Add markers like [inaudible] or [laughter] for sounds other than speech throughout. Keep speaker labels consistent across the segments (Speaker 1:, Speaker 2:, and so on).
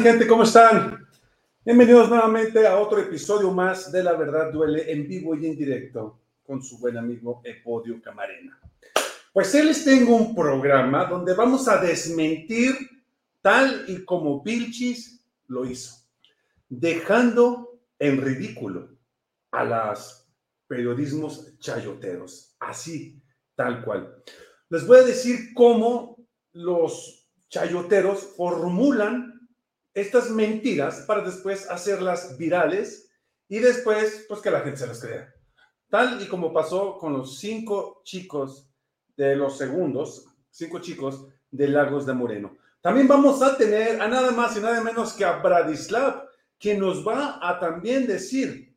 Speaker 1: ¿Qué tal, mi gente? ¿Cómo están? Bienvenidos nuevamente a otro episodio más de La Verdad Duele en vivo y en directo con su buen amigo Epodio Camarena. Pues él les tengo un programa donde vamos a desmentir tal y como Vilchis lo hizo, dejando en ridículo a los periodismos chayoteros, así, tal cual. Les voy a decir cómo los chayoteros formulan estas mentiras para después hacerlas virales y después, pues que la gente se las crea. Tal y como pasó con los cinco chicos de los segundos, cinco chicos de Lagos de Moreno. También vamos a tener a nada más y nada menos que a Bradislav, que nos va a también decir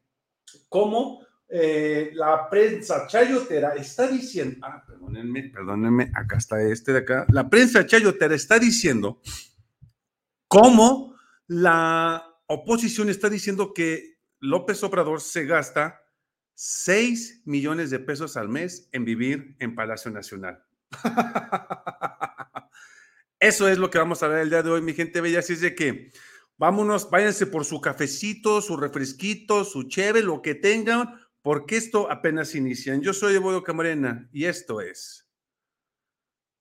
Speaker 1: cómo eh, la prensa chayotera está diciendo, ah, perdónenme, perdónenme, acá está este de acá, la prensa chayotera está diciendo cómo la oposición está diciendo que López Obrador se gasta 6 millones de pesos al mes en vivir en Palacio Nacional. [laughs] Eso es lo que vamos a ver el día de hoy, mi gente bella. Así es de que vámonos, váyanse por su cafecito, su refresquito, su cheve, lo que tengan, porque esto apenas inicia. Yo soy Evodo Camarena y esto es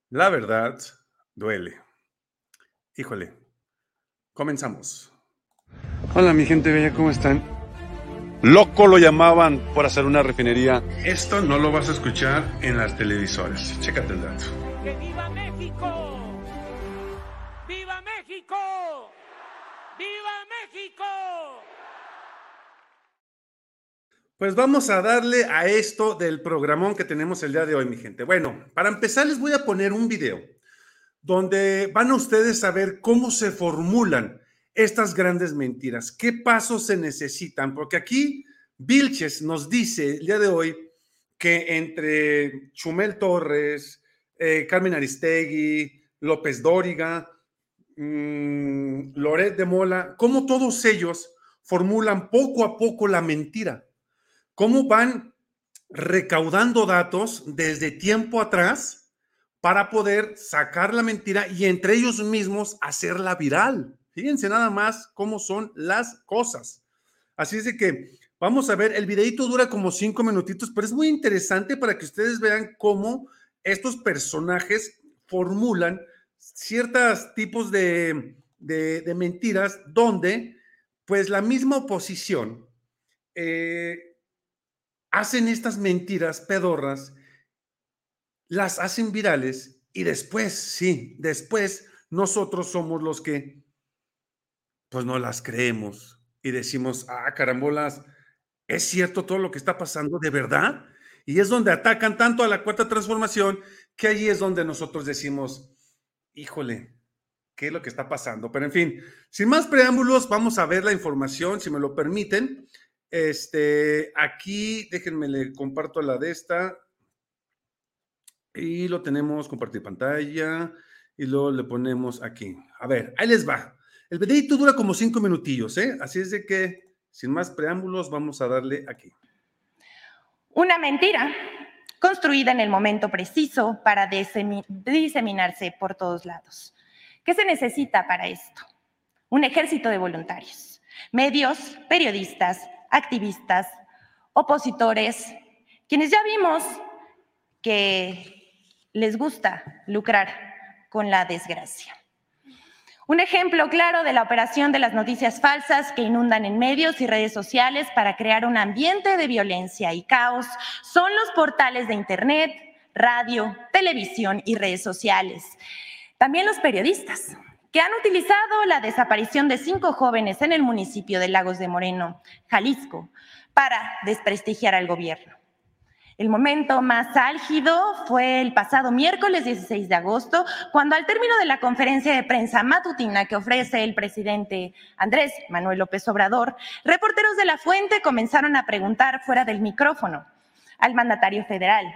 Speaker 1: La verdad duele. Híjole, Comenzamos. Hola mi gente bella, ¿cómo están? Loco lo llamaban por hacer una refinería. Esto no lo vas a escuchar en las televisoras. Chécate el dato.
Speaker 2: ¡Que viva México! ¡Viva México! ¡Viva México!
Speaker 1: Pues vamos a darle a esto del programón que tenemos el día de hoy, mi gente. Bueno, para empezar les voy a poner un video donde van ustedes a ver cómo se formulan estas grandes mentiras, qué pasos se necesitan, porque aquí Vilches nos dice el día de hoy que entre Chumel Torres, eh, Carmen Aristegui, López Dóriga, mmm, Loret de Mola, cómo todos ellos formulan poco a poco la mentira, cómo van recaudando datos desde tiempo atrás para poder sacar la mentira y entre ellos mismos hacerla viral. Fíjense nada más cómo son las cosas. Así es de que vamos a ver, el videito dura como cinco minutitos, pero es muy interesante para que ustedes vean cómo estos personajes formulan ciertos tipos de, de, mentiras donde pues la misma oposición eh, hacen estas mentiras pedorras las hacen virales y después, sí, después nosotros somos los que pues no las creemos y decimos, ah, carambolas, es cierto todo lo que está pasando de verdad. Y es donde atacan tanto a la cuarta transformación que allí es donde nosotros decimos, híjole, ¿qué es lo que está pasando? Pero en fin, sin más preámbulos, vamos a ver la información, si me lo permiten. Este, aquí, déjenme le comparto la de esta. Y lo tenemos, compartir pantalla, y luego le ponemos aquí. A ver, ahí les va. El videito dura como cinco minutillos, ¿eh? Así es de que, sin más preámbulos, vamos a darle aquí.
Speaker 3: Una mentira construida en el momento preciso para diseminarse por todos lados. ¿Qué se necesita para esto? Un ejército de voluntarios, medios, periodistas, activistas, opositores, quienes ya vimos que les gusta lucrar con la desgracia. Un ejemplo claro de la operación de las noticias falsas que inundan en medios y redes sociales para crear un ambiente de violencia y caos son los portales de Internet, radio, televisión y redes sociales. También los periodistas, que han utilizado la desaparición de cinco jóvenes en el municipio de Lagos de Moreno, Jalisco, para desprestigiar al gobierno. El momento más álgido fue el pasado miércoles 16 de agosto, cuando al término de la conferencia de prensa matutina que ofrece el presidente Andrés Manuel López Obrador, reporteros de la fuente comenzaron a preguntar fuera del micrófono al mandatario federal,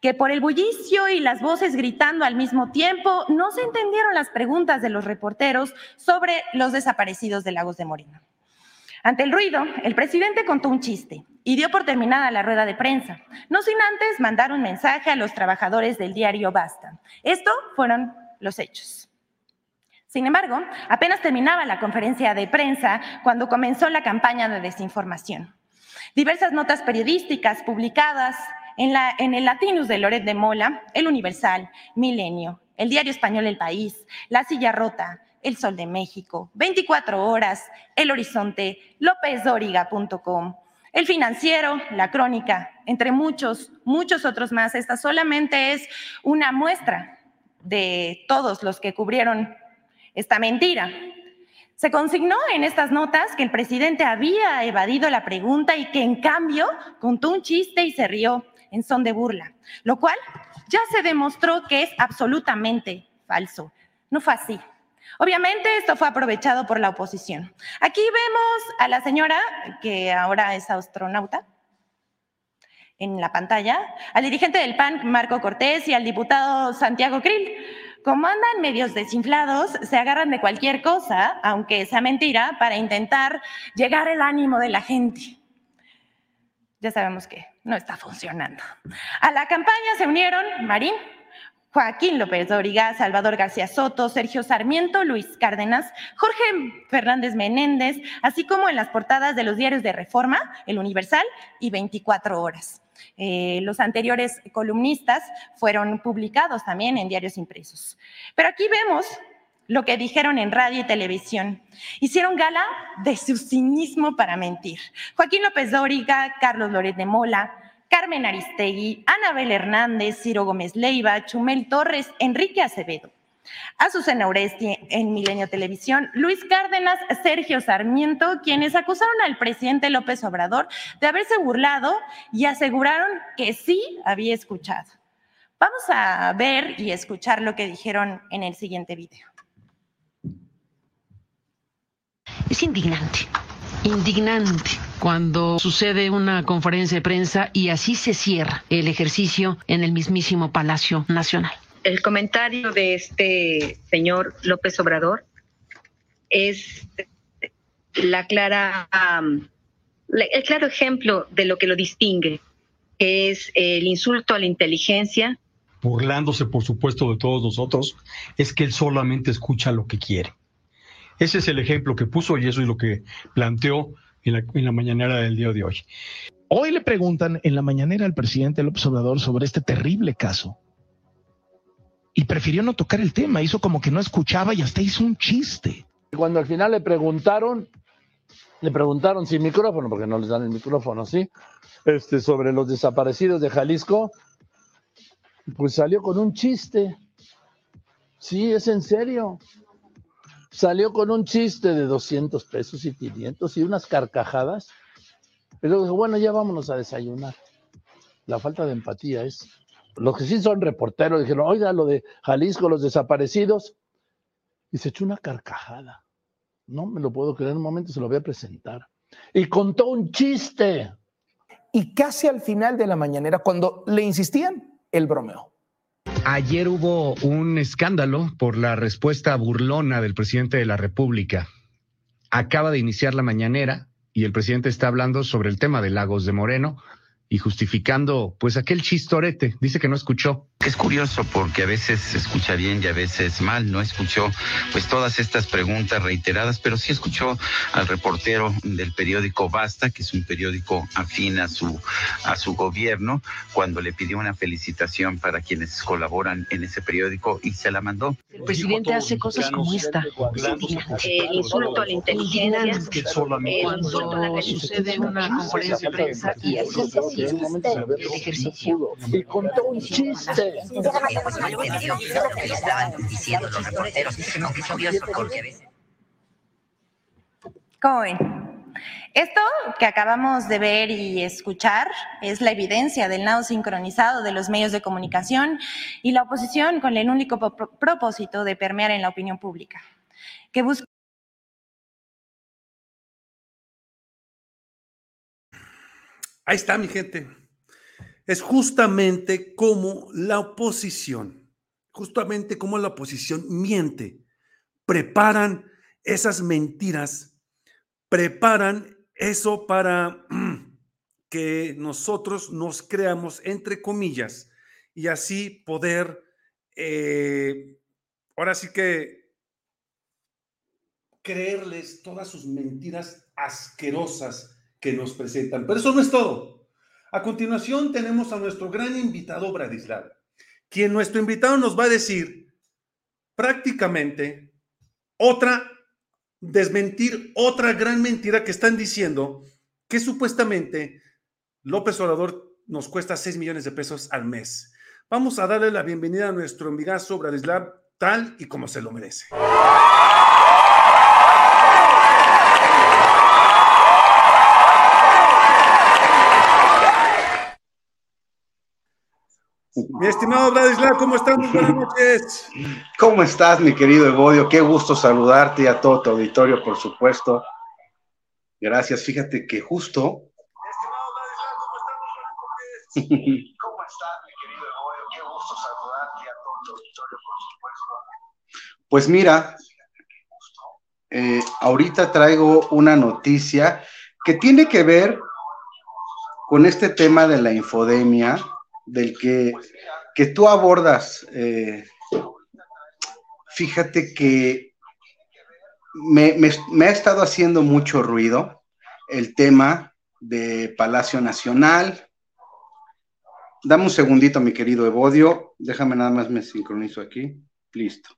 Speaker 3: que por el bullicio y las voces gritando al mismo tiempo no se entendieron las preguntas de los reporteros sobre los desaparecidos de Lagos de Moreno. Ante el ruido, el presidente contó un chiste y dio por terminada la rueda de prensa, no sin antes mandar un mensaje a los trabajadores del diario Basta. Esto fueron los hechos. Sin embargo, apenas terminaba la conferencia de prensa cuando comenzó la campaña de desinformación. Diversas notas periodísticas publicadas en, en el Latinus de Loret de Mola, El Universal, Milenio, el diario español El País, La Silla Rota, El Sol de México, 24 Horas, El Horizonte, LópezDóriga.com, El Financiero, La Crónica, entre muchos, muchos otros más. Esta solamente es una muestra de todos los que cubrieron esta mentira. Se consignó en estas notas que el presidente había evadido la pregunta y que en cambio contó un chiste y se rió en son de burla, lo cual ya se demostró que es absolutamente falso. No fue así. Obviamente esto fue aprovechado por la oposición. Aquí vemos a la señora, que ahora es astronauta, en la pantalla, al dirigente del PAN, Marco Cortés, y al diputado Santiago Krill. Como andan medios desinflados, se agarran de cualquier cosa, aunque sea mentira, para intentar llegar el ánimo de la gente. Ya sabemos que no está funcionando. A la campaña se unieron Marín, Joaquín López Doriga, Salvador García Soto, Sergio Sarmiento, Luis Cárdenas, Jorge Fernández Menéndez, así como en las portadas de los diarios de Reforma, El Universal y 24 Horas. Eh, los anteriores columnistas fueron publicados también en diarios impresos. Pero aquí vemos lo que dijeron en radio y televisión. Hicieron gala de su cinismo para mentir. Joaquín López Dóriga, Carlos Loret de Mola, Carmen Aristegui, Anabel Hernández, Ciro Gómez Leiva, Chumel Torres, Enrique Acevedo. Azucena Oresti en Milenio Televisión, Luis Cárdenas, Sergio Sarmiento, quienes acusaron al presidente López Obrador de haberse burlado y aseguraron que sí había escuchado. Vamos a ver y escuchar lo que dijeron en el siguiente video.
Speaker 4: Es indignante, indignante cuando sucede una conferencia de prensa y así se cierra el ejercicio en el mismísimo Palacio Nacional.
Speaker 5: El comentario de este señor López Obrador es la clara, el claro ejemplo de lo que lo distingue, que es el insulto a la inteligencia.
Speaker 6: Burlándose, por supuesto, de todos nosotros, es que él solamente escucha lo que quiere. Ese es el ejemplo que puso y eso es lo que planteó en la, en la mañanera del día de hoy.
Speaker 7: Hoy le preguntan en la mañanera al presidente López Obrador sobre este terrible caso y prefirió no tocar el tema, hizo como que no escuchaba y hasta hizo un chiste.
Speaker 8: Cuando al final le preguntaron, le preguntaron sin micrófono, porque no les dan el micrófono, ¿sí? Este, sobre los desaparecidos de Jalisco, pues salió con un chiste. Sí, es en serio salió con un chiste de 200 pesos y 500 y unas carcajadas. Pero dijo, bueno, ya vámonos a desayunar. La falta de empatía es. Los que sí son reporteros dijeron, oiga, lo de Jalisco, los desaparecidos. Y se echó una carcajada. No me lo puedo creer, en un momento se lo voy a presentar. Y contó un chiste.
Speaker 9: Y casi al final de la mañanera, cuando le insistían, el bromeo.
Speaker 10: Ayer hubo un escándalo por la respuesta burlona del presidente de la República. Acaba de iniciar la mañanera y el presidente está hablando sobre el tema de Lagos de Moreno y justificando pues aquel chistorete. Dice que no escuchó.
Speaker 11: Es curioso porque a veces se escucha bien y a veces mal. No escuchó pues todas estas preguntas reiteradas, pero sí escuchó al reportero del periódico Basta, que es un periódico afín a su, a su gobierno, cuando le pidió una felicitación para quienes colaboran en ese periódico y se la mandó.
Speaker 4: El presidente hace cosas como esta.
Speaker 5: El insulto a la inteligencia.
Speaker 4: Cuando sucede una conferencia de prensa y así se cierra el ejercicio.
Speaker 8: Y contó un chiste.
Speaker 3: ¿Cómo ven? Esto que acabamos de ver y escuchar es la evidencia del nado sincronizado de los medios de comunicación y la oposición con el único propósito de permear en la opinión pública, que busca
Speaker 1: Ahí está, mi gente es justamente como la oposición, justamente como la oposición miente, preparan esas mentiras, preparan eso para [clears throat] que nosotros nos creamos, entre comillas, y así poder, eh, ahora sí que creerles todas sus mentiras asquerosas que nos presentan. Pero eso no es todo. A continuación tenemos a nuestro gran invitado Bradislav, quien nuestro invitado nos va a decir prácticamente otra, desmentir otra gran mentira que están diciendo que supuestamente López Obrador nos cuesta 6 millones de pesos al mes. Vamos a darle la bienvenida a nuestro amigazo Bradislav tal y como se lo merece. Mi estimado Vladislav, ¿cómo estás? buenas [laughs] noches.
Speaker 12: ¿Cómo estás, mi querido Evodio? Qué gusto saludarte y a todo tu auditorio, por supuesto. Gracias. Fíjate que justo. ¿cómo estás? [laughs] ¿Cómo estás, mi querido Evodio? Qué gusto saludarte y a todo tu auditorio, por supuesto. Pues mira, eh, ahorita traigo una noticia que tiene que ver con este tema de la infodemia del que, que tú abordas. Eh, fíjate que me, me, ha estado haciendo mucho ruido el tema de Palacio Nacional. Dame un segundito, mi querido Evodio. Déjame nada más me sincronizo aquí. Listo.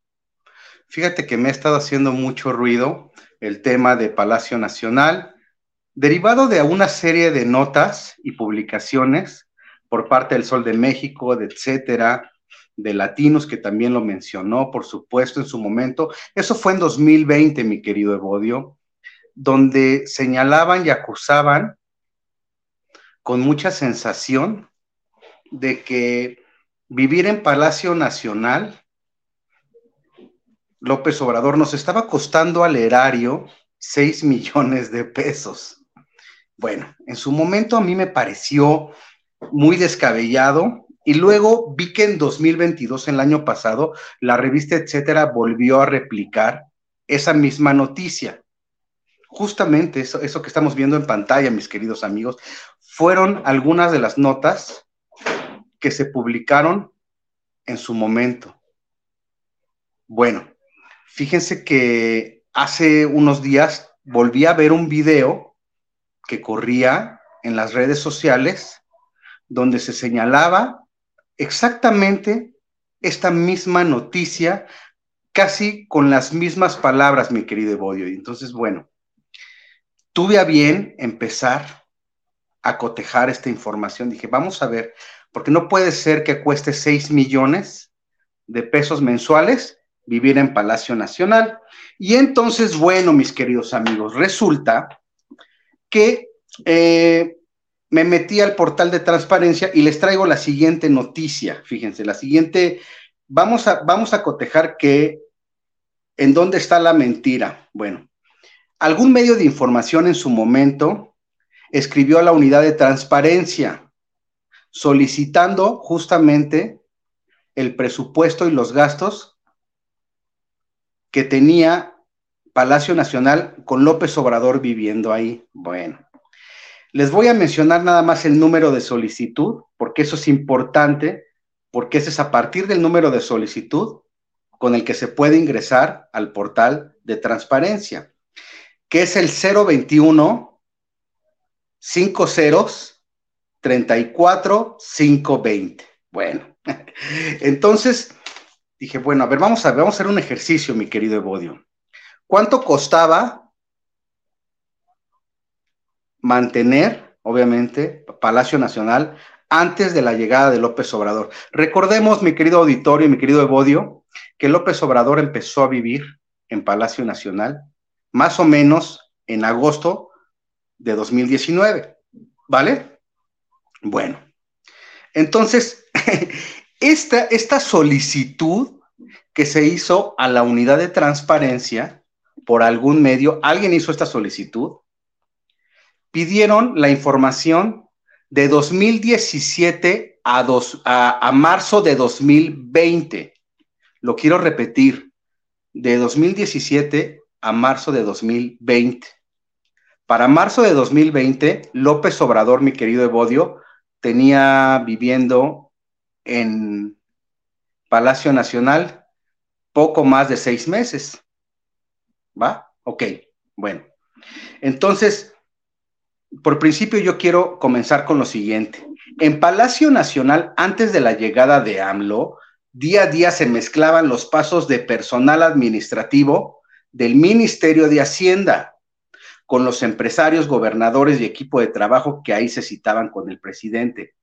Speaker 12: Fíjate que me ha estado haciendo mucho ruido el tema de Palacio Nacional, derivado de una serie de notas y publicaciones por parte del Sol de México, de etcétera, de Latinos, que también lo mencionó, por supuesto, en su momento. Eso fue en 2020, mi querido Evodio, donde señalaban y acusaban con mucha sensación de que vivir en Palacio Nacional, López Obrador, nos estaba costando al erario 6 millones de pesos. Bueno, en su momento a mí me pareció muy descabellado. Y luego vi que en 2022, el año pasado, la revista Etcétera volvió a replicar esa misma noticia. Justamente eso, eso que estamos viendo en pantalla, mis queridos amigos, fueron algunas de las notas que se publicaron en su momento. Bueno, fíjense que hace unos días volví a ver un video que corría en las redes sociales donde se señalaba exactamente esta misma noticia, casi con las mismas palabras, mi querido Evodio. Y entonces, bueno, tuve a bien empezar a cotejar esta información. Dije, vamos a ver, porque no puede ser que cueste 6 millones de pesos mensuales vivir en Palacio Nacional. Y entonces, bueno, mis queridos amigos, resulta que eh, me metí al portal de transparencia y les traigo la siguiente noticia. Fíjense, la siguiente, vamos a, vamos a cotejar que en dónde está la mentira. Bueno, algún medio de información en su momento escribió a la unidad de transparencia solicitando justamente el presupuesto y los gastos que tenía Palacio Nacional con López Obrador viviendo ahí. Bueno, les voy a mencionar nada más el número de solicitud, porque eso es importante, porque ese es a partir del número de solicitud con el que se puede ingresar al portal de transparencia, que es el 021 50 34 520. Bueno, [laughs] entonces dije, bueno, a ver, vamos a, vamos a hacer un ejercicio, mi querido Evodio. ¿Cuánto costaba mantener, obviamente, Palacio Nacional antes de la llegada de López Obrador. Recordemos, mi querido auditorio y mi querido Evodio, que López Obrador empezó a vivir en Palacio Nacional más o menos en agosto de 2019, ¿vale? Bueno, entonces, [laughs] esta, esta solicitud que se hizo a la unidad de transparencia por algún medio, alguien hizo esta solicitud, pidieron la información de 2017 a, a, marzo de 2020. Lo quiero repetir, de 2017 a marzo de 2020. Para marzo de 2020, López Obrador, mi querido Evodio, tenía viviendo en Palacio Nacional poco más de seis meses. ¿Va? Ok, bueno. Entonces, por principio yo quiero comenzar con lo siguiente. En Palacio Nacional, antes de la llegada de AMLO, día a día se mezclaban los pasos de personal administrativo del Ministerio de Hacienda con los empresarios, gobernadores y equipo de trabajo que ahí se citaban con el presidente.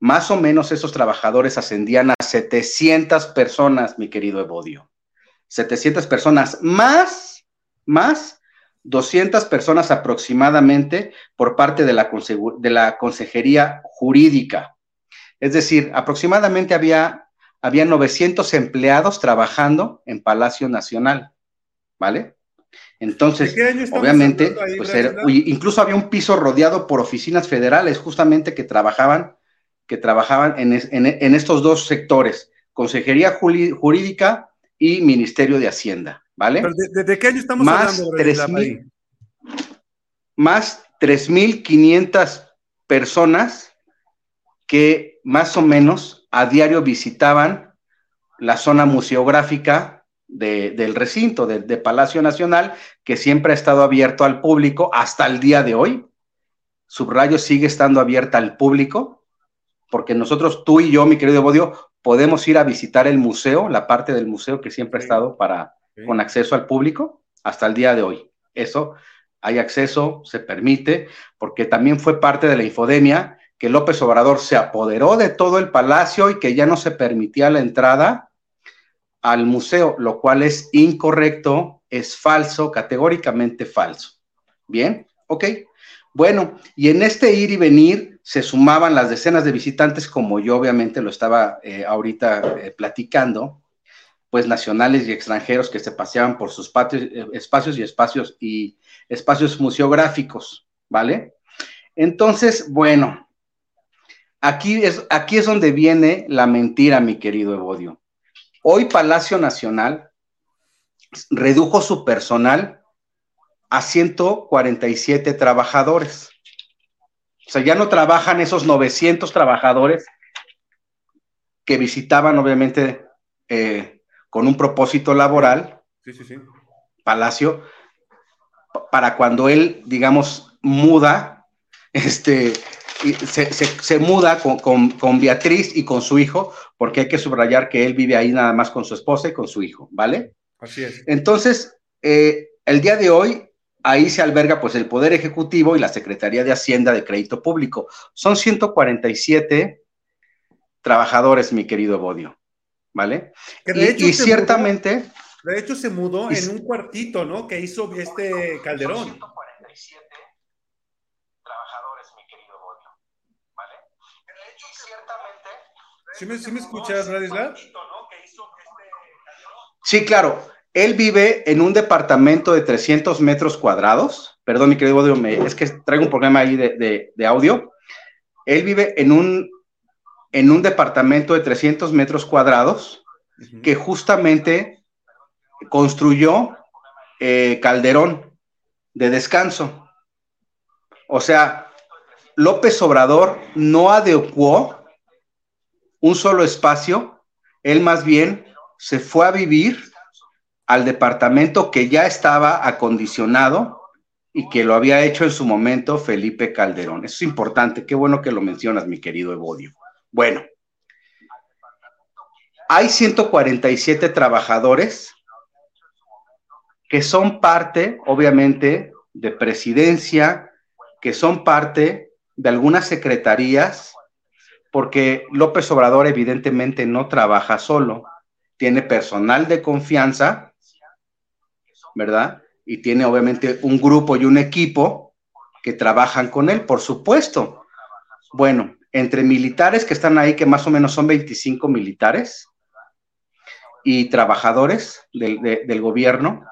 Speaker 12: Más o menos esos trabajadores ascendían a 700 personas, mi querido Evodio. 700 personas más, más 200 personas aproximadamente por parte de la, de la Consejería Jurídica. Es decir, aproximadamente había, había 900 empleados trabajando en Palacio Nacional, ¿vale? Entonces, obviamente, pues incluso había un piso rodeado por oficinas federales, justamente que trabajaban, que trabajaban en, en estos dos sectores, Consejería Jurídica y Ministerio de Hacienda. ¿Vale?
Speaker 1: ¿Desde qué año estamos
Speaker 12: más
Speaker 1: hablando?
Speaker 12: 3, mil, más 3.500 personas que más o menos a diario visitaban la zona museográfica del recinto, de, de, Palacio Nacional, que siempre ha estado abierto al público hasta el día de hoy. Subrayo sigue estando abierta al público, porque nosotros, tú y yo, mi querido Bodio, podemos ir a visitar el museo, la parte del museo que siempre ha estado para, con acceso al público hasta el día de hoy. Eso hay acceso, se permite, porque también fue parte de la infodemia que López Obrador se apoderó de todo el palacio y que ya no se permitía la entrada al museo, lo cual es incorrecto, es falso, categóricamente falso. Bien, ok. Bueno, y en este ir y venir se sumaban las decenas de visitantes, como yo obviamente lo estaba eh, ahorita eh, platicando, pues nacionales y extranjeros que se paseaban por sus patios, eh, espacios y espacios y espacios museográficos, ¿vale? Entonces, bueno, aquí es, aquí es donde viene la mentira, mi querido Evodio. Hoy Palacio Nacional redujo su personal a 147 trabajadores. O sea, ya no trabajan esos 900 trabajadores que visitaban, obviamente, eh, con un propósito laboral, Palacio, para cuando él, digamos, muda, este, se, muda con, Beatriz y con su hijo, porque hay que subrayar que él vive ahí nada más con su esposa y con su hijo, ¿vale?
Speaker 1: Así es.
Speaker 12: Entonces, eh, el día de hoy, ahí se alberga pues el Poder Ejecutivo y la Secretaría de Hacienda de Crédito Público. Son 147 trabajadores, mi querido Bodio. ¿Vale? y, ciertamente...
Speaker 1: de hecho, se mudó en un cuartito, ¿no? Que hizo este Calderón. 147
Speaker 12: trabajadores, mi querido Bodio, ¿vale? De hecho, ciertamente...
Speaker 1: ¿Sí me, ¿sí me escuchas, Radislav?
Speaker 12: Sí, claro. Él vive en un departamento de 300 metros cuadrados. Perdón, mi querido Bodio, es que traigo un problema ahí de, de audio. Él vive en un en un departamento de 300 metros cuadrados que justamente construyó eh, Calderón de descanso. O sea, López Obrador no adecuó un solo espacio, él más bien se fue a vivir al departamento que ya estaba acondicionado y que lo había hecho en su momento Felipe Calderón. Eso es importante, qué bueno que lo mencionas, mi querido Evodio. Bueno, hay 147 trabajadores que son parte, obviamente, de presidencia, que son parte de algunas secretarías, porque López Obrador evidentemente no trabaja solo, tiene personal de confianza, ¿verdad? Y tiene obviamente un grupo y un equipo que trabajan con él, por supuesto. Bueno, entre militares que están ahí, que más o menos son 25 militares, y trabajadores del, gobierno,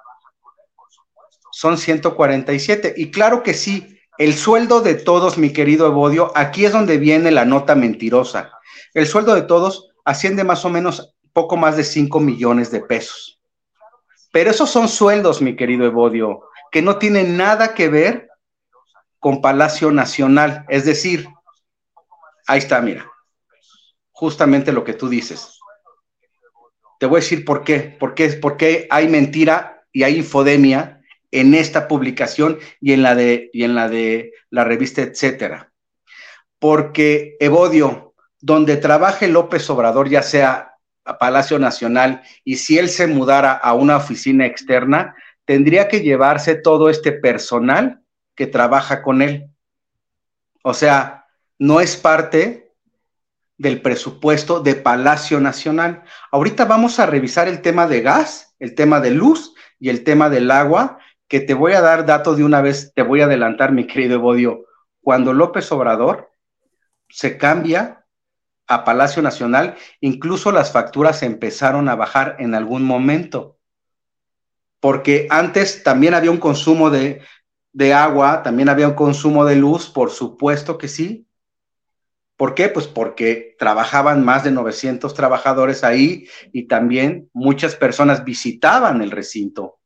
Speaker 12: son 147. Y claro que sí, el sueldo de todos, mi querido Evodio, aquí es donde viene la nota mentirosa. El sueldo de todos asciende más o menos poco más de 5 millones de pesos. Pero esos son sueldos, mi querido Evodio, que no tienen nada que ver con Palacio Nacional. Es decir, Ahí está, mira. Justamente lo que tú dices. Te voy a decir por qué. ¿Por qué? Hay mentira y hay infodemia en esta publicación y en la de, y en la, de la revista, etcétera. Porque Evodio, donde trabaje López Obrador, ya sea a Palacio Nacional, y si él se mudara a una oficina externa, tendría que llevarse todo este personal que trabaja con él. O sea, no es parte del presupuesto de Palacio Nacional. Ahorita vamos a revisar el tema de gas, el tema de luz y el tema del agua, que te voy a dar dato de una vez, te voy a adelantar, mi querido Evodio. Cuando López Obrador se cambia a Palacio Nacional, incluso las facturas empezaron a bajar en algún momento, porque antes también había un consumo de, de agua, también había un consumo de luz, por supuesto que sí. ¿Por qué? Pues porque trabajaban más de 900 trabajadores ahí y también muchas personas visitaban el recinto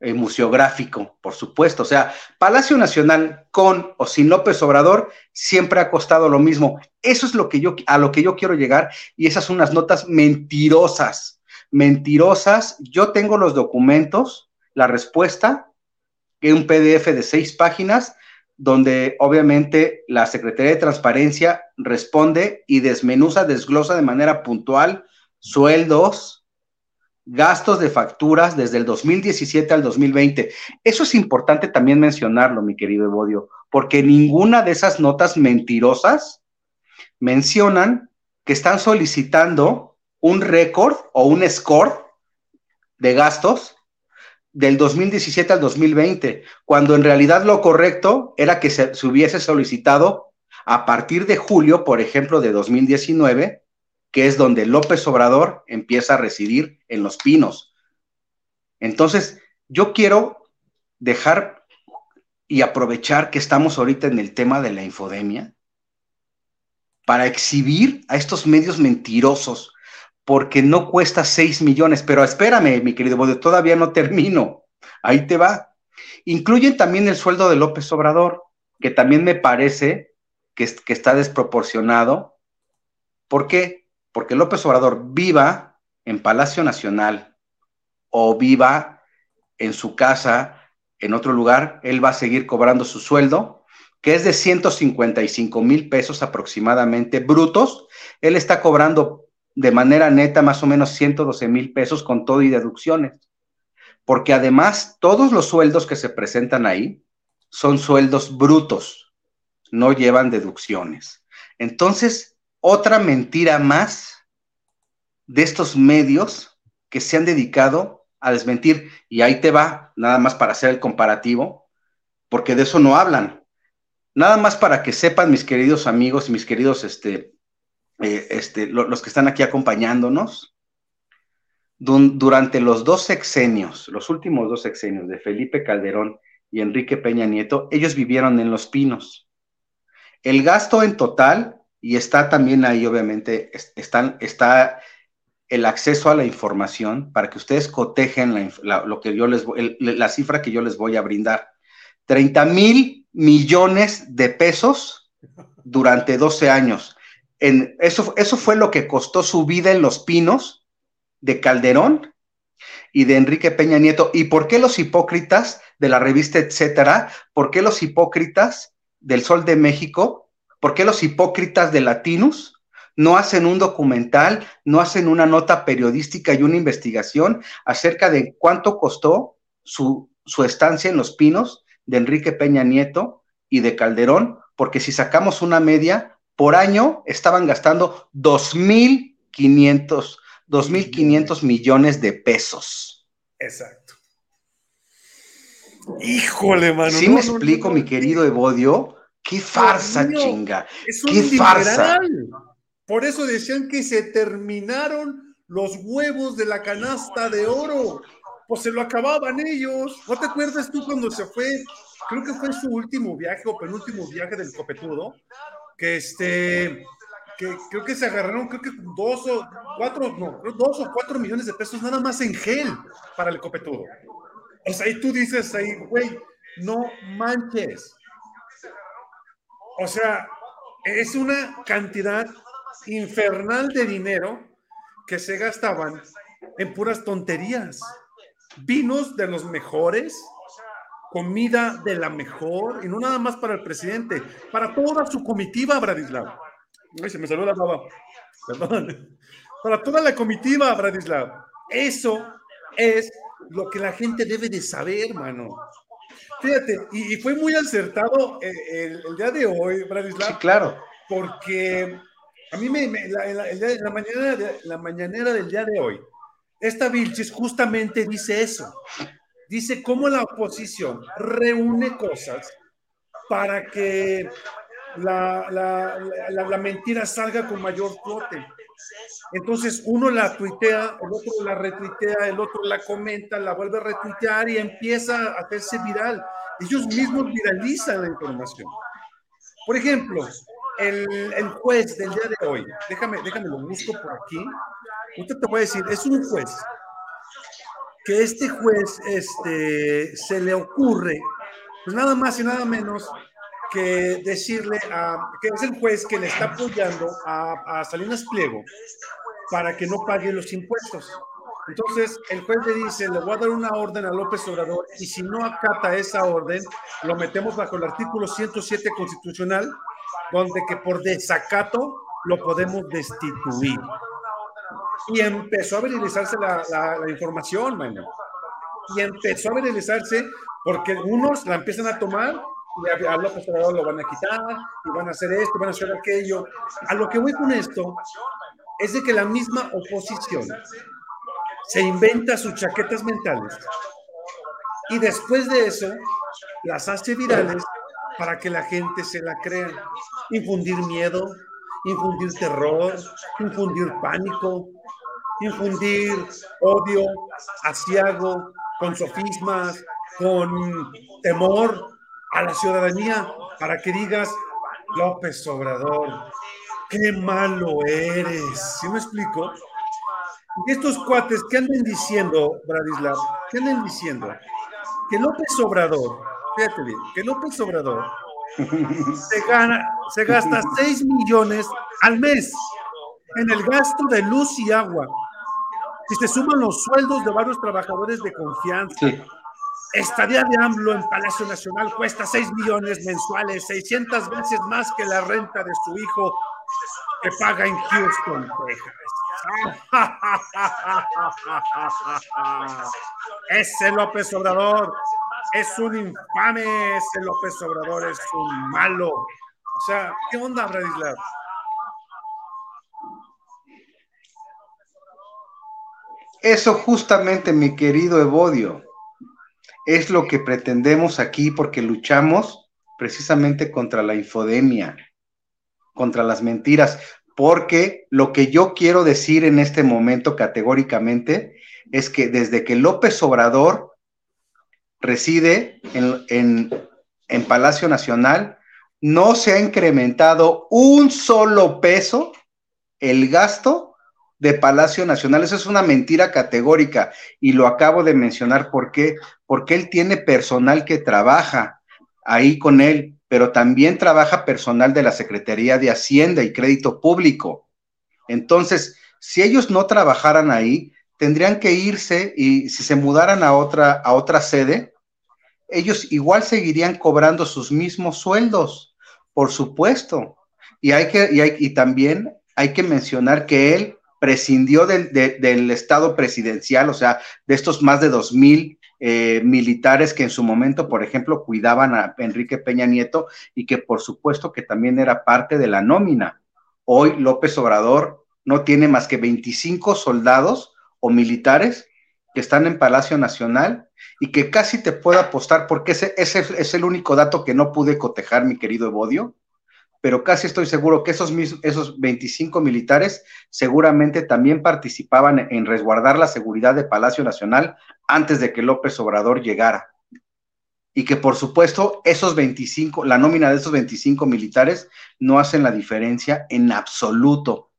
Speaker 12: eh, museográfico, por supuesto. O sea, Palacio Nacional con o sin López Obrador siempre ha costado lo mismo. Eso es lo que yo, a lo que yo quiero llegar y esas son unas notas mentirosas, mentirosas. Yo tengo los documentos, la respuesta un PDF de seis páginas donde obviamente la Secretaría de Transparencia responde y desmenuza, desglosa de manera puntual sueldos, gastos de facturas desde el 2017 al 2020. Eso es importante también mencionarlo, mi querido Evodio, porque ninguna de esas notas mentirosas mencionan que están solicitando un récord o un score de gastos del 2017 al 2020, cuando en realidad lo correcto era que se, hubiese solicitado a partir de julio, por ejemplo, de 2019, que es donde López Obrador empieza a residir en Los Pinos. Entonces, yo quiero dejar y aprovechar que estamos ahorita en el tema de la infodemia para exhibir a estos medios mentirosos porque no cuesta 6 millones. Pero espérame, mi querido todavía no termino. Ahí te va. Incluyen también el sueldo de López Obrador, que también me parece que, que está desproporcionado. ¿Por qué? Porque López Obrador viva en Palacio Nacional o viva en su casa, en otro lugar, él va a seguir cobrando su sueldo, que es de 155 mil pesos aproximadamente brutos. Él está cobrando de manera neta más o menos 112 mil pesos con todo y deducciones. Porque además todos los sueldos que se presentan ahí son sueldos brutos, no llevan deducciones. Entonces, otra mentira más de estos medios que se han dedicado a desmentir, y ahí te va, nada más para hacer el comparativo, porque de eso no hablan. Nada más para que sepan mis queridos amigos, mis queridos este, eh, este, los que están aquí acompañándonos, durante los dos sexenios, los últimos dos sexenios de Felipe Calderón y Enrique Peña Nieto, ellos vivieron en Los Pinos. El gasto en total, y está también ahí obviamente, están, está el acceso a la información para que ustedes cotejen la, lo que yo les, la cifra que yo les voy a brindar. 30 mil millones de pesos durante 12 años eso, eso fue lo que costó su vida en Los Pinos de Calderón y de Enrique Peña Nieto. ¿Y por qué los hipócritas de la revista Etcétera? ¿Por qué los hipócritas del Sol de México? ¿Por qué los hipócritas de Latinus no hacen un documental, no hacen una nota periodística y una investigación acerca de cuánto costó su, su estancia en Los Pinos de Enrique Peña Nieto y de Calderón? Porque si sacamos una media, por año estaban gastando 2.500 2.500 millones de pesos.
Speaker 1: Exacto. Híjole, mano.
Speaker 12: Sí me explico, mi querido Evodio. Qué farsa, chinga. Qué farsa.
Speaker 1: Por eso decían que se terminaron los huevos de la canasta de oro. Pues se lo acababan ellos. ¿No te acuerdas tú cuando se fue? Creo que fue su último viaje o penúltimo viaje del copetudo que este, que creo que se agarraron, creo que dos o cuatro, no, dos o cuatro millones de pesos nada más en gel para el copetudo. O sea, y tú dices ahí, güey, no manches. O sea, es una cantidad infernal de dinero que se gastaban en puras tonterías. Vinos de los mejores, comida de la mejor, y no nada más para el presidente, para toda su comitiva, Bradislav. Ay, se me salió la baba. Perdón. Para toda la comitiva, Bradislav. Eso es lo que la gente debe de saber, mano. Fíjate, y, y fue muy acertado eh, el, el, día de hoy, Bradislav.
Speaker 12: Sí, claro.
Speaker 1: Porque a mí me, me la, la, la, la, mañanera la mañanera del día de hoy, esta Vilchis justamente dice eso. Dice cómo la oposición reúne cosas para que la, la, la, mentira salga con mayor flote. Entonces uno la tuitea, el otro la retuitea, el otro la comenta, la vuelve a retuitear y empieza a hacerse viral. Ellos mismos viralizan la información. Por ejemplo, el, el juez del día de hoy, déjame, déjame lo busco por aquí. Usted te voy a decir, es un juez que este juez este, se le ocurre, pues nada más y nada menos que decirle a, que es el juez que le está apoyando a, a Salinas Pliego para que no pague los impuestos. Entonces, el juez le dice, le voy a dar una orden a López Obrador y si no acata esa orden, lo metemos bajo el artículo 107 constitucional, donde que por desacato lo podemos destituir. Y empezó a viralizarse la, información, mano. Y empezó a viralizarse porque unos la empiezan a tomar y a López Obrador lo van a quitar y van a hacer esto, van a hacer aquello. A lo que voy con esto es de que la misma oposición se inventa sus chaquetas mentales y después de eso las hace virales para que la gente se la crea. Infundir miedo, infundir terror, infundir pánico, infundir odio, asiago, con sofismas, con temor a la ciudadanía, para que digas, López Obrador, qué malo eres. ¿Sí me explico? Y estos cuates, ¿qué andan diciendo, Bradislav? ¿Qué andan diciendo? Que López Obrador, fíjate bien, que López Obrador [laughs] se, gana, se gasta 6 millones al mes en el gasto de luz y agua. Si se suman los sueldos de varios trabajadores de confianza. Sí. Estadía de AMLO en Palacio Nacional cuesta 6 millones mensuales, 600 veces más que la renta de su hijo que paga en Houston, Texas. [laughs] Ese López Obrador es un infame, ese López Obrador es un malo. O sea, ¿qué onda, Bradislav?
Speaker 12: Eso justamente, mi querido Evodio, es lo que pretendemos aquí porque luchamos precisamente contra la infodemia, contra las mentiras, porque lo que yo quiero decir en este momento categóricamente es que desde que López Obrador reside en, en, Palacio Nacional, no se ha incrementado un solo peso el gasto de Palacio Nacional. Eso es una mentira categórica y lo acabo de mencionar porque porque él tiene personal que trabaja ahí con él, pero también trabaja personal de la Secretaría de Hacienda y Crédito Público. Entonces, si ellos no trabajaran ahí, tendrían que irse y si se mudaran a otra, a otra sede, ellos igual seguirían cobrando sus mismos sueldos, por supuesto. Y, hay que, y, hay, y también hay que mencionar que él prescindió del, de, del Estado presidencial, o sea, de estos más de dos mil eh, militares que en su momento, por ejemplo, cuidaban a Enrique Peña Nieto y que por supuesto que también era parte de la nómina. Hoy López Obrador no tiene más que 25 soldados o militares que están en Palacio Nacional y que casi te puedo apostar, porque ese, ese es el único dato que no pude cotejar, mi querido Evodio, pero casi estoy seguro que esos, esos 25 militares seguramente también participaban en resguardar la seguridad de Palacio Nacional antes de que López Obrador llegara. Y que por supuesto esos 25, la nómina de esos 25 militares no hacen la diferencia en absoluto.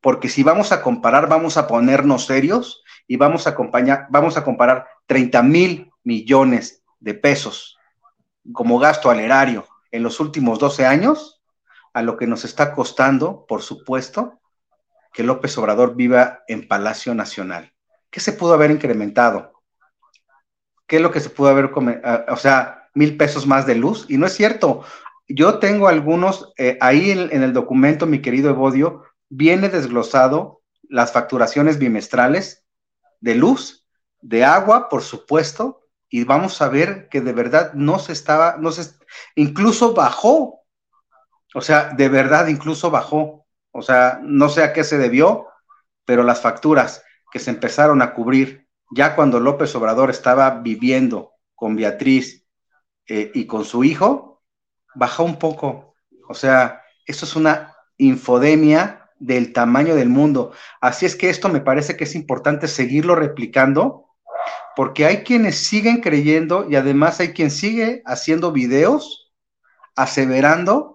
Speaker 12: Porque si vamos a comparar, vamos a ponernos serios y vamos a, acompañar, vamos a comparar 30 mil millones de pesos como gasto al erario en los últimos 12 años a lo que nos está costando, por supuesto, que López Obrador viva en Palacio Nacional. ¿Qué se pudo haber incrementado? ¿qué es lo que se pudo haber, o sea, mil pesos más de luz? Y no es cierto. Yo tengo algunos, eh, ahí en, en el documento, mi querido Evodio, viene desglosado las facturaciones bimestrales de luz, de agua, por supuesto, y vamos a ver que de verdad no se estaba, no se, incluso bajó, o sea, de verdad incluso bajó, o sea, no sé a qué se debió, pero las facturas que se empezaron a cubrir ya cuando López Obrador estaba viviendo con Beatriz eh, y con su hijo, bajó un poco, o sea, eso es una infodemia del tamaño del mundo. Así es que esto me parece que es importante seguirlo replicando, porque hay quienes siguen creyendo y además hay quien sigue haciendo videos aseverando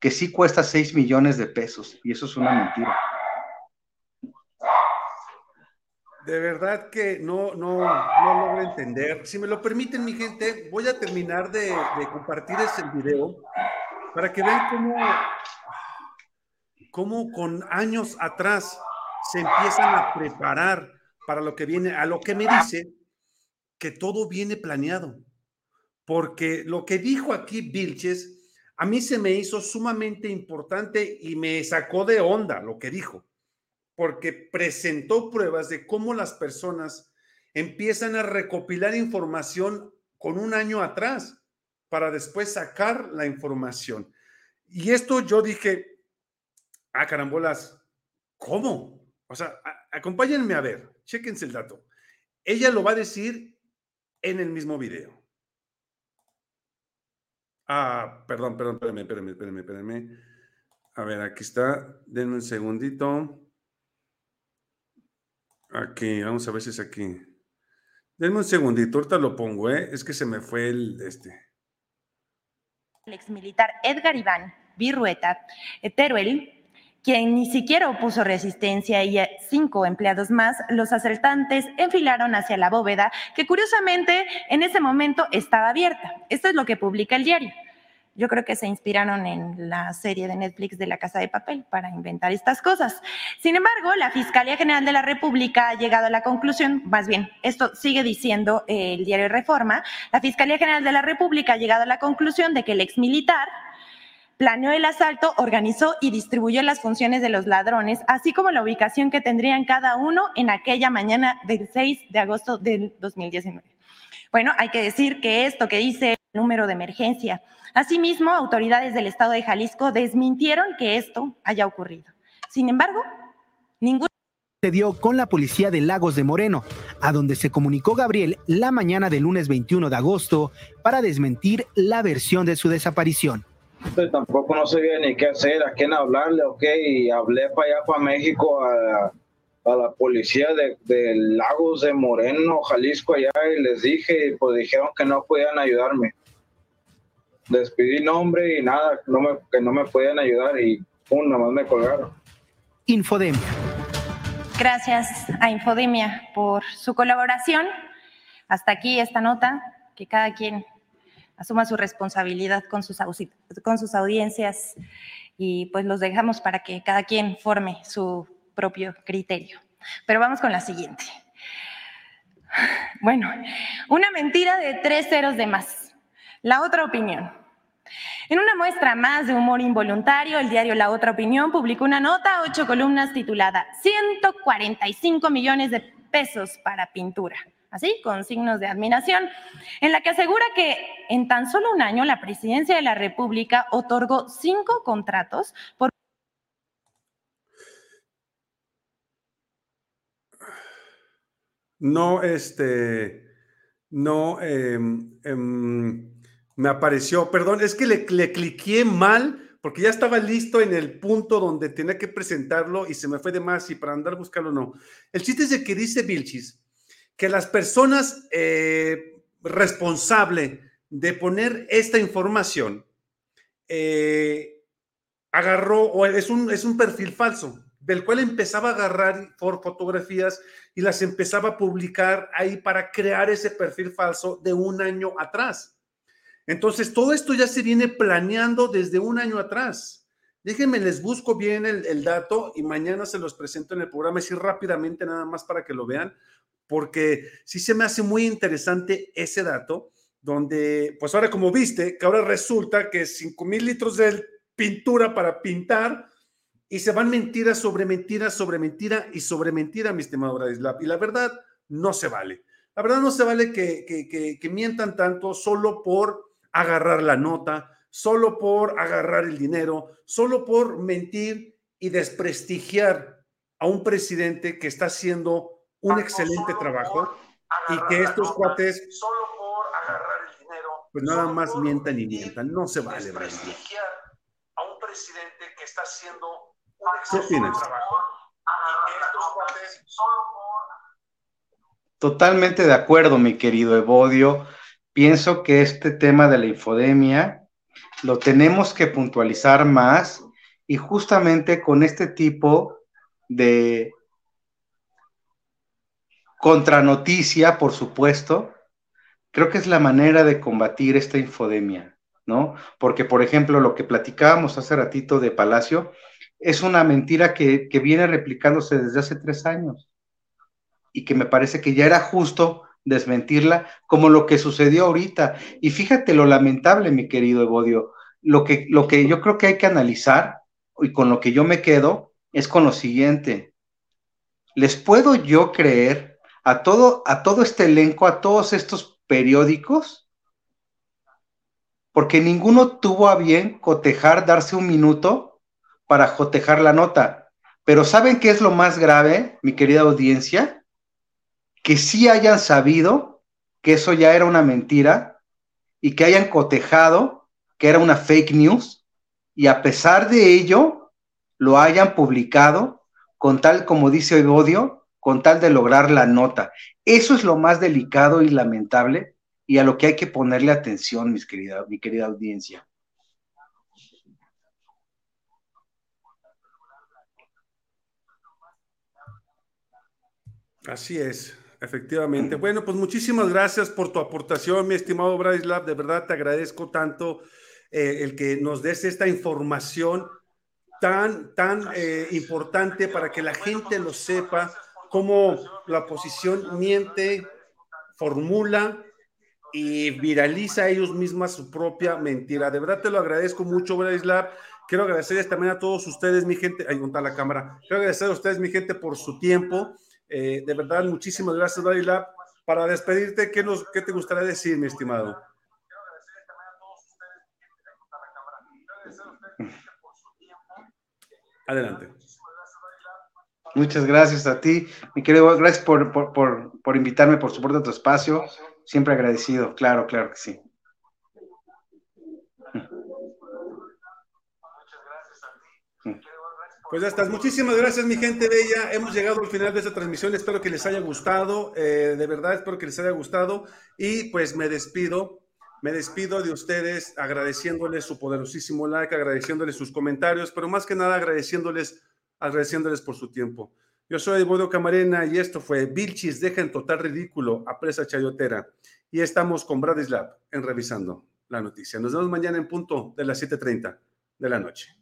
Speaker 12: que sí cuesta 6 millones de pesos, y eso es una mentira.
Speaker 1: De verdad que no, no, no logro entender. Si me lo permiten, mi gente, voy a terminar de, compartir ese video para que vean cómo, cómo con años atrás se empiezan a preparar para lo que viene, a lo que me dice que todo viene planeado. Porque lo que dijo aquí Vilches, a mí se me hizo sumamente importante y me sacó de onda lo que dijo porque presentó pruebas de cómo las personas empiezan a recopilar información con un año atrás para después sacar la información. Y esto yo dije, ah, carambolas, ¿cómo? O sea, acompáñenme a ver, chéquense el dato. Ella lo va a decir en el mismo video. Ah, perdón, perdón, espérenme, espérenme, espérenme, espérenme. A ver, aquí está. Denme un segundito. Aquí, vamos a ver si es aquí. Denme un segundito, ahorita lo pongo, ¿eh? Es que se me fue el este.
Speaker 3: el exmilitar Edgar Iván Virrueta Teruel, quien ni siquiera opuso resistencia y a cinco empleados más, los asaltantes enfilaron hacia la bóveda que curiosamente en ese momento estaba abierta. Esto es lo que publica el diario. Yo creo que se inspiraron en la serie de Netflix de La Casa de Papel para inventar estas cosas. Sin embargo, la Fiscalía General de la República ha llegado a la conclusión, más bien, esto sigue diciendo eh, el diario Reforma, la Fiscalía General de la República ha llegado a la conclusión de que el exmilitar planeó el asalto, organizó y distribuyó las funciones de los ladrones, así como la ubicación que tendrían cada uno en aquella mañana del 6 de agosto del 2019. Bueno, hay que decir que esto que dice el número de emergencia. Asimismo, autoridades del estado de Jalisco desmintieron que esto haya ocurrido. Sin embargo, ningún
Speaker 13: se dio con la policía de Lagos de Moreno, a donde se comunicó Gabriel la mañana del lunes 21 de agosto para desmentir la versión de su desaparición.
Speaker 14: Pues tampoco no sabía ni qué hacer, a quién hablarle, ok, y hablé para allá, para México, a, a la policía de, de Lagos de Moreno, Jalisco, allá, y les dije, y pues dijeron que no podían ayudarme. Les pedí nombre y nada, no me, que no me podían ayudar, y pum, nomás me colgaron.
Speaker 13: Infodemia.
Speaker 3: Gracias a Infodemia por su colaboración. Hasta aquí esta nota, que cada quien asuma su responsabilidad con sus, con sus audiencias y pues los dejamos para que cada quien forme su propio criterio. Pero vamos con la siguiente. Bueno, una mentira de tres ceros de más. La otra opinión. En una muestra más de humor involuntario, el diario La Otra Opinión publicó una nota ocho columnas titulada 145 millones de pesos para pintura, así con signos de admiración, en la que asegura que en tan solo un año la presidencia de la República otorgó cinco contratos por
Speaker 1: No, este, no, em, em, me apareció, perdón, es que le, le cliqué mal porque ya estaba listo en el punto donde tenía que presentarlo y se me fue de más y para andar buscarlo no. El chiste es de que dice Vilchis que las personas eh, responsable de poner esta información eh, agarró, o es un, es un perfil falso, del cual empezaba a agarrar por fotografías y las empezaba a publicar ahí para crear ese perfil falso de un año atrás. Entonces, todo esto ya se viene planeando desde un año atrás. Déjenme, les busco bien el, el dato y mañana se los presento en el programa, así rápidamente nada más para que lo vean. Porque sí se me hace muy interesante ese dato, donde, pues ahora como viste, que ahora resulta que 5 mil litros de pintura para pintar y se van mentiras sobre mentiras sobre mentira y sobre mentira, mi estimado Bradislav. Y la verdad, no se vale. La verdad, no se vale que, que, que mientan tanto solo por agarrar la nota, solo por agarrar el dinero, solo por mentir y desprestigiar a un presidente que está haciendo un excelente trabajo y que estos cuates solo por agarrar el dinero, pues nada más mientan y mientan. No se vale,
Speaker 12: a un presidente que está haciendo un excelente trabajo y que estos cuates solo por Totalmente de acuerdo, mi querido Evodio. Pienso que este tema de la infodemia lo tenemos que puntualizar más y justamente con este tipo de contranoticia, por supuesto, creo que es la manera de combatir esta infodemia, ¿no? Porque, por ejemplo, lo que platicábamos hace ratito de Palacio es una mentira que, que viene replicándose desde hace tres años y que me parece que ya era justo desmentirla, como lo que sucedió ahorita. Y fíjate lo lamentable, mi querido Evodio, lo que, lo que yo creo que hay que analizar y con lo que yo me quedo es con lo siguiente. ¿Les puedo yo creer a todo, a todo este elenco, a todos estos periódicos? Porque ninguno tuvo a bien cotejar, darse un minuto para cotejar la nota. Pero ¿saben qué es lo más grave, mi querida audiencia? que sí hayan sabido que eso ya era una mentira y que hayan cotejado que era una fake news y a pesar de ello lo hayan publicado con tal, como dice odio, con tal de lograr la nota. Eso es lo más delicado y lamentable y a lo que hay que ponerle atención, mis querida, mi querida audiencia.
Speaker 1: Así es. Efectivamente. Bueno, pues muchísimas gracias por tu aportación, mi estimado Bradislav. De verdad te agradezco tanto eh, el que nos des esta información tan, tan eh, importante para que la gente lo sepa, cómo la oposición miente, formula y viraliza ellos mismas su propia mentira. De verdad te lo agradezco mucho, Bradislav. Quiero agradecerles también a todos ustedes, mi gente. Ahí está la cámara. Quiero agradecer a ustedes, mi gente, por su tiempo. Eh, de verdad, muchísimas gracias, Dalila. Para despedirte, ¿qué, nos, ¿qué te gustaría decir, mi estimado? Adelante.
Speaker 12: Muchas gracias a ti, mi querido. Gracias por, por, por, por invitarme, por supuesto, a tu espacio. Siempre agradecido, claro, claro que sí.
Speaker 1: Pues ya estás. Muchísimas gracias, mi gente bella. Hemos llegado al final de esta transmisión. Espero que les haya gustado. Eh, de verdad, espero que les haya gustado. Y pues me despido. Me despido de ustedes agradeciéndoles su poderosísimo like, agradeciéndoles sus comentarios, pero más que nada agradeciéndoles, agradeciéndoles por su tiempo. Yo soy Bodo Camarena y esto fue Vilchis deja en total ridículo a presa chayotera. Y estamos con Bradislav en Revisando la Noticia. Nos vemos mañana en punto de las 7.30 de la noche.